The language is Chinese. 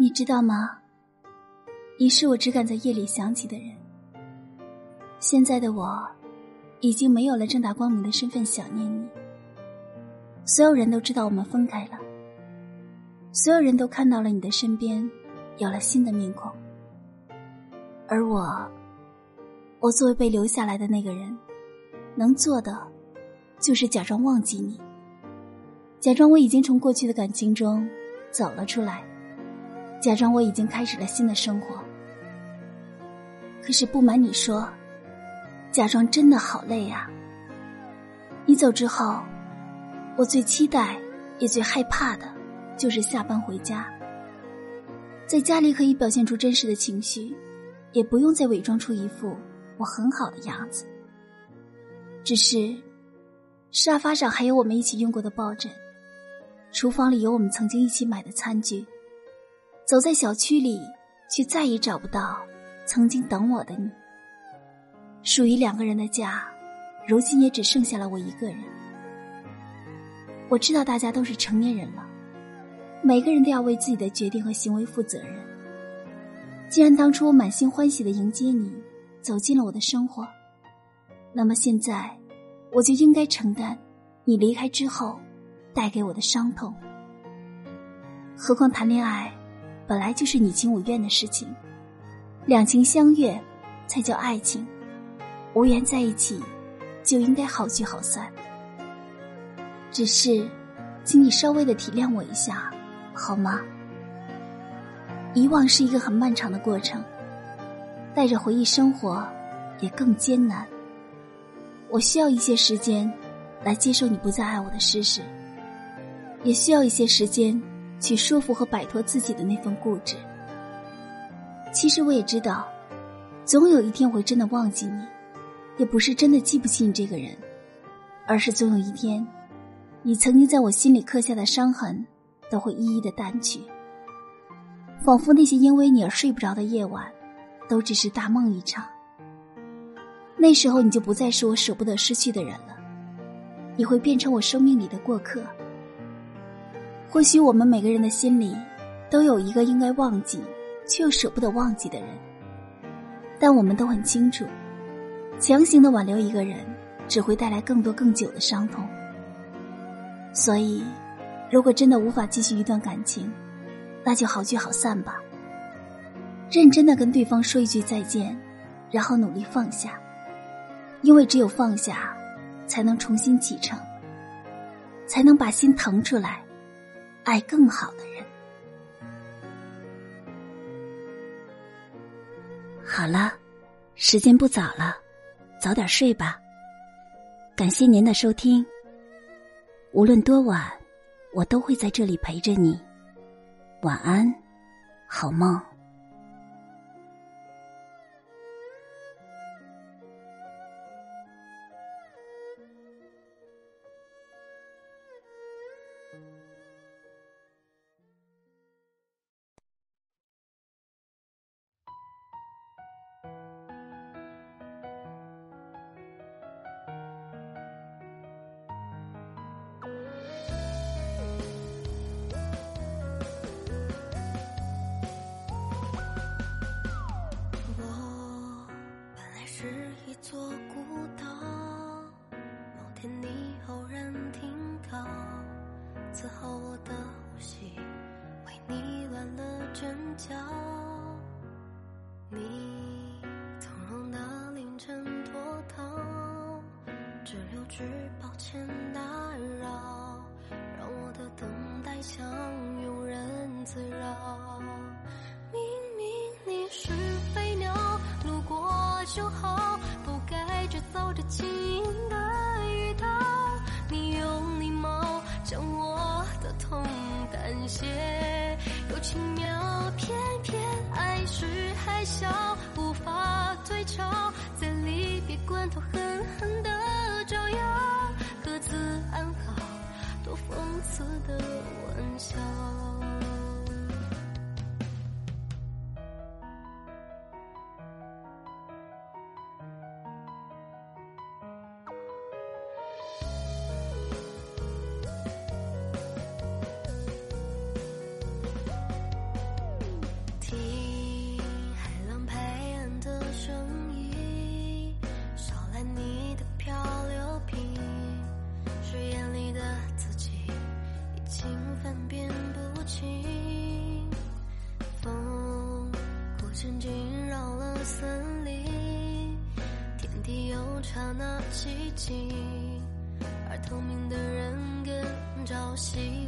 你知道吗？你是我只敢在夜里想起的人。现在的我，已经没有了正大光明的身份想念你。所有人都知道我们分开了，所有人都看到了你的身边有了新的面孔，而我，我作为被留下来的那个人，能做的，就是假装忘记你，假装我已经从过去的感情中走了出来。假装我已经开始了新的生活，可是不瞒你说，假装真的好累啊！你走之后，我最期待也最害怕的，就是下班回家，在家里可以表现出真实的情绪，也不用再伪装出一副我很好的样子。只是，沙发上还有我们一起用过的抱枕，厨房里有我们曾经一起买的餐具。走在小区里，却再也找不到曾经等我的你。属于两个人的家，如今也只剩下了我一个人。我知道大家都是成年人了，每个人都要为自己的决定和行为负责任。既然当初我满心欢喜的迎接你，走进了我的生活，那么现在，我就应该承担你离开之后带给我的伤痛。何况谈恋爱。本来就是你情我愿的事情，两情相悦才叫爱情，无缘在一起就应该好聚好散。只是，请你稍微的体谅我一下，好吗？遗忘是一个很漫长的过程，带着回忆生活也更艰难。我需要一些时间来接受你不再爱我的事实，也需要一些时间。去说服和摆脱自己的那份固执。其实我也知道，总有一天我会真的忘记你，也不是真的记不起你这个人，而是总有一天，你曾经在我心里刻下的伤痕都会一一的淡去，仿佛那些因为你而睡不着的夜晚，都只是大梦一场。那时候你就不再是我舍不得失去的人了，你会变成我生命里的过客。或许我们每个人的心里，都有一个应该忘记却又舍不得忘记的人，但我们都很清楚，强行的挽留一个人，只会带来更多更久的伤痛。所以，如果真的无法继续一段感情，那就好聚好散吧。认真的跟对方说一句再见，然后努力放下，因为只有放下，才能重新启程，才能把心腾出来。爱更好的人。好了，时间不早了，早点睡吧。感谢您的收听。无论多晚，我都会在这里陪着你。晚安，好梦。我本来是一座孤岛某天你偶然听到此后我的呼吸为你乱了阵脚你只抱歉打扰让我的等待像庸人自扰。明明你是飞鸟路过就好不该制造这轻盈的遇到你用礼貌将我的痛胆怯又轻描片爱是海啸，无法退潮，在离别关头狠狠的招摇，各自安好，多讽刺的玩笑。分辨不清风过阵惊扰了森林天地又刹那寂静而透明的人更朝夕